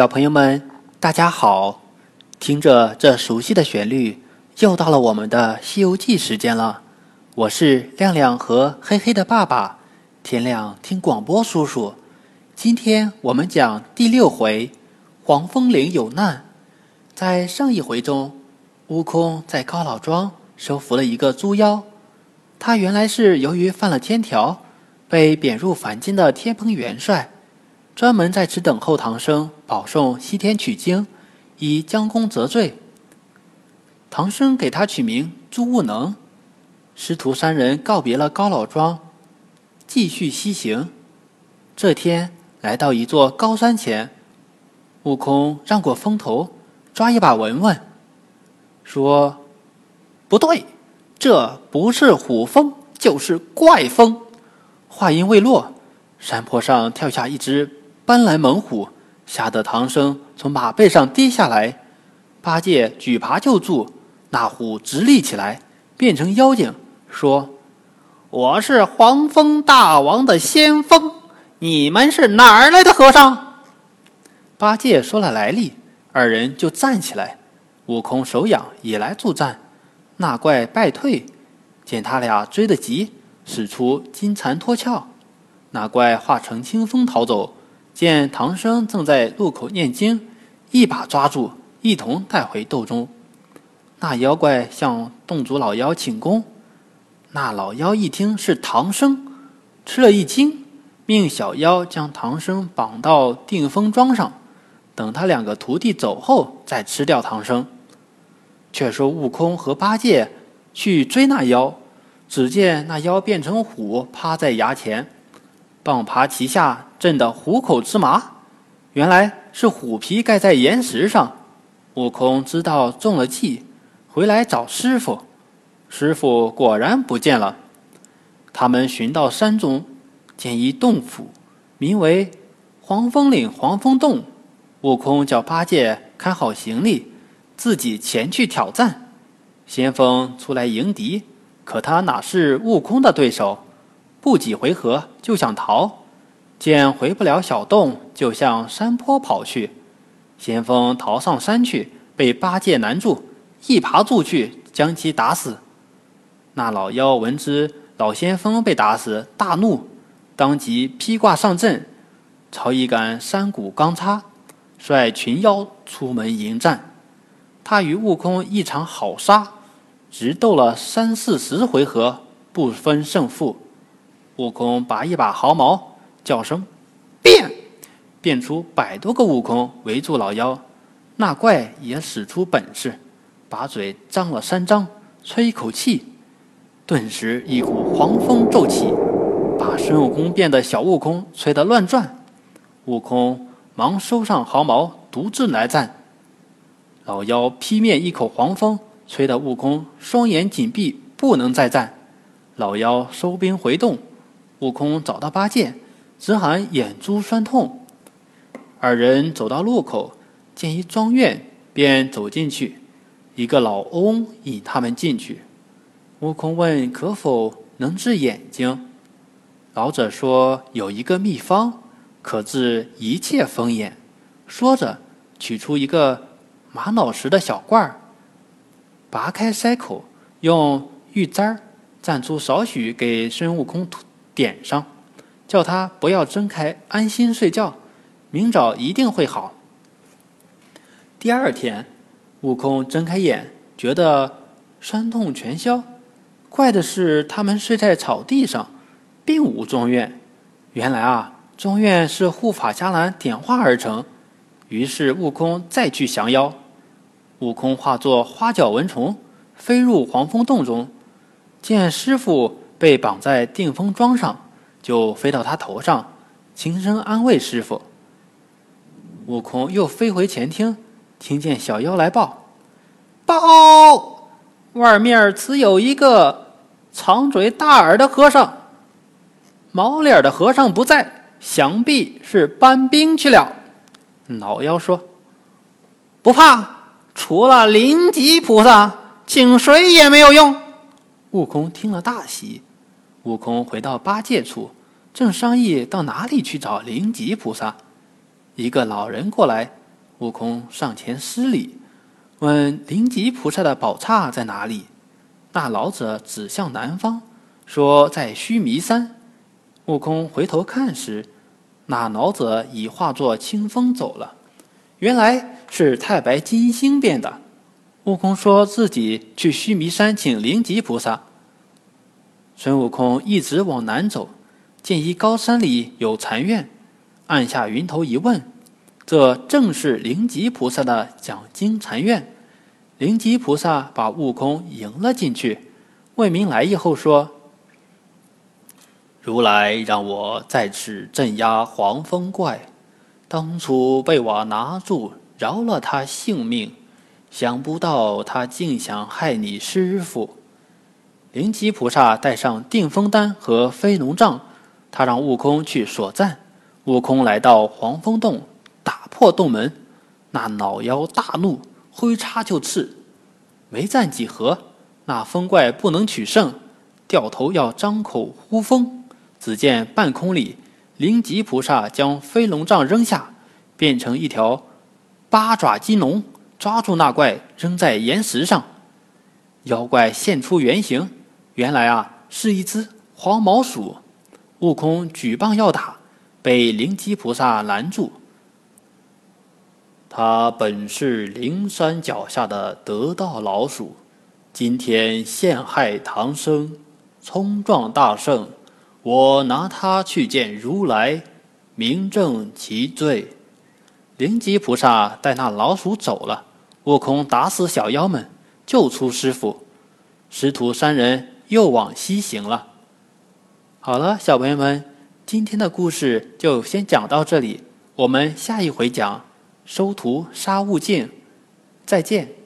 小朋友们，大家好！听着这熟悉的旋律，又到了我们的《西游记》时间了。我是亮亮和黑黑的爸爸，天亮听广播叔叔。今天我们讲第六回，黄风岭有难。在上一回中，悟空在高老庄收服了一个猪妖，他原来是由于犯了天条，被贬入凡间的天蓬元帅。专门在此等候唐僧保送西天取经，以将功折罪。唐僧给他取名朱悟能。师徒三人告别了高老庄，继续西行。这天来到一座高山前，悟空让过风头，抓一把闻闻，说：“不对，这不是虎风，就是怪风。”话音未落，山坡上跳下一只。斑斓猛虎吓得唐僧从马背上跌下来，八戒举耙就住，那虎直立起来，变成妖精，说：“我是黄风大王的先锋，你们是哪儿来的和尚？”八戒说了来历，二人就站起来。悟空手痒也来助战，那怪败退，见他俩追得急，使出金蝉脱壳，那怪化成清风逃走。见唐僧正在路口念经，一把抓住，一同带回洞中。那妖怪向洞主老妖请功，那老妖一听是唐僧，吃了一惊，命小妖将唐僧绑到定风桩上，等他两个徒弟走后再吃掉唐僧。却说悟空和八戒去追那妖，只见那妖变成虎，趴在崖前。棒耙旗下，震得虎口之麻。原来是虎皮盖在岩石上。悟空知道中了计，回来找师傅。师傅果然不见了。他们寻到山中，见一洞府，名为黄风岭黄风洞。悟空叫八戒看好行李，自己前去挑战。先锋出来迎敌，可他哪是悟空的对手？不几回合就想逃，见回不了小洞，就向山坡跑去。先锋逃上山去，被八戒拦住，一耙住去，将其打死。那老妖闻知老先锋被打死，大怒，当即披挂上阵，朝一杆山谷钢叉，率群妖出门迎战。他与悟空一场好杀，直斗了三四十回合，不分胜负。悟空拔一把毫毛，叫声“变”，变出百多个悟空围住老妖。那怪也使出本事，把嘴张了三张，吹一口气，顿时一股狂风骤起，把孙悟空变的小悟空吹得乱转。悟空忙收上毫毛，独自来战。老妖劈面一口黄风，吹得悟空双眼紧闭，不能再战。老妖收兵回洞。悟空找到八戒，只喊眼珠酸痛。二人走到路口，见一庄院，便走进去。一个老翁引他们进去。悟空问：“可否能治眼睛？”老者说：“有一个秘方，可治一切风眼。”说着，取出一个玛瑙石的小罐儿，拔开塞口，用玉簪儿蘸出少许，给孙悟空涂。点上，叫他不要睁开，安心睡觉，明早一定会好。第二天，悟空睁开眼，觉得酸痛全消。怪的是，他们睡在草地上，并无庄院。原来啊，庄院是护法伽蓝点化而成。于是，悟空再去降妖。悟空化作花脚蚊虫，飞入黄风洞中，见师傅。被绑在定风桩上，就飞到他头上，轻声安慰师傅。悟空又飞回前厅，听见小妖来报：“报，外面只有一个长嘴大耳的和尚，毛脸的和尚不在，想必是搬兵去了。”老妖说：“不怕，除了灵吉菩萨，请谁也没有用。”悟空听了大喜。悟空回到八戒处，正商议到哪里去找灵吉菩萨。一个老人过来，悟空上前施礼，问灵吉菩萨的宝刹在哪里。那老者指向南方，说在须弥山。悟空回头看时，那老者已化作清风走了。原来是太白金星变的。悟空说自己去须弥山请灵吉菩萨。孙悟空一直往南走，见一高山里有禅院，按下云头一问，这正是灵吉菩萨的讲经禅院。灵吉菩萨把悟空迎了进去，问明来意后说：“如来让我在此镇压黄风怪。”当初被我拿住，饶了他性命，想不到他竟想害你师傅。灵吉菩萨带上定风丹和飞龙杖，他让悟空去锁赞。悟空来到黄风洞，打破洞门，那老妖大怒，挥叉就刺。没战几合，那风怪不能取胜，掉头要张口呼风。只见半空里。灵吉菩萨将飞龙杖扔下，变成一条八爪金龙，抓住那怪扔在岩石上。妖怪现出原形，原来啊是一只黄毛鼠。悟空举棒要打，被灵吉菩萨拦住。他本是灵山脚下的得道老鼠，今天陷害唐僧，冲撞大圣。我拿他去见如来，明正其罪。灵吉菩萨带那老鼠走了，悟空打死小妖们，救出师傅，师徒三人又往西行了。好了，小朋友们，今天的故事就先讲到这里，我们下一回讲收徒杀悟净，再见。